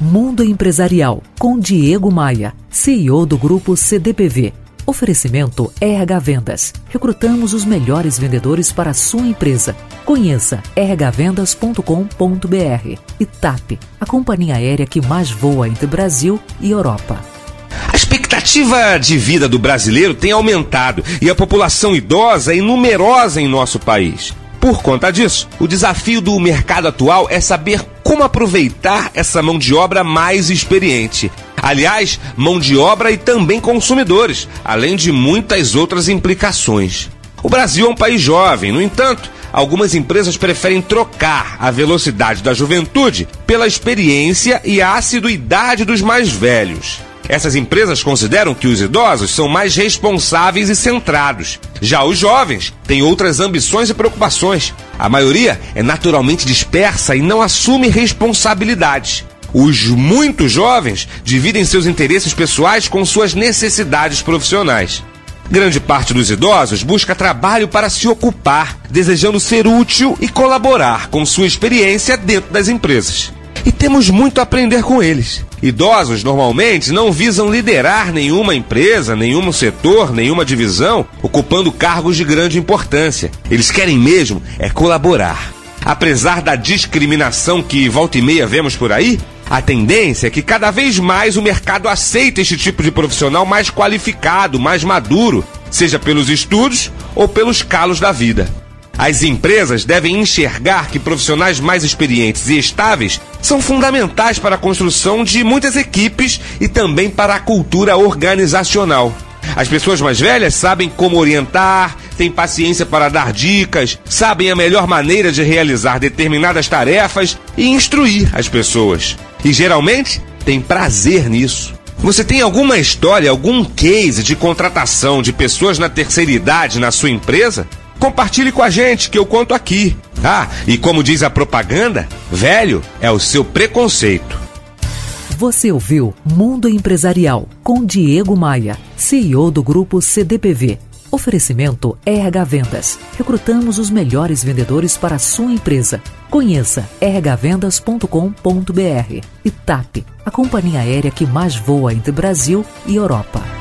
Mundo Empresarial, com Diego Maia, CEO do Grupo CDPV. Oferecimento RH Vendas. Recrutamos os melhores vendedores para a sua empresa. Conheça rhvendas.com.br e TAP, a companhia aérea que mais voa entre Brasil e Europa. A expectativa de vida do brasileiro tem aumentado e a população idosa é numerosa em nosso país. Por conta disso, o desafio do mercado atual é saber como aproveitar essa mão de obra mais experiente. Aliás, mão de obra e também consumidores, além de muitas outras implicações. O Brasil é um país jovem, no entanto, algumas empresas preferem trocar a velocidade da juventude pela experiência e a assiduidade dos mais velhos. Essas empresas consideram que os idosos são mais responsáveis e centrados. Já os jovens têm outras ambições e preocupações. A maioria é naturalmente dispersa e não assume responsabilidades. Os muito jovens dividem seus interesses pessoais com suas necessidades profissionais. Grande parte dos idosos busca trabalho para se ocupar, desejando ser útil e colaborar com sua experiência dentro das empresas e temos muito a aprender com eles. Idosos normalmente não visam liderar nenhuma empresa, nenhum setor, nenhuma divisão, ocupando cargos de grande importância. Eles querem mesmo é colaborar. Apesar da discriminação que volta e meia vemos por aí, a tendência é que cada vez mais o mercado aceite este tipo de profissional mais qualificado, mais maduro, seja pelos estudos ou pelos calos da vida. As empresas devem enxergar que profissionais mais experientes e estáveis são fundamentais para a construção de muitas equipes e também para a cultura organizacional. As pessoas mais velhas sabem como orientar, têm paciência para dar dicas, sabem a melhor maneira de realizar determinadas tarefas e instruir as pessoas. E geralmente têm prazer nisso. Você tem alguma história, algum case de contratação de pessoas na terceira idade na sua empresa? Compartilhe com a gente que eu conto aqui. Ah, e como diz a propaganda, velho é o seu preconceito. Você ouviu Mundo Empresarial com Diego Maia, CEO do grupo CDPV. Oferecimento RH Vendas. Recrutamos os melhores vendedores para a sua empresa. Conheça rhvendas.com.br e TAP, a companhia aérea que mais voa entre Brasil e Europa.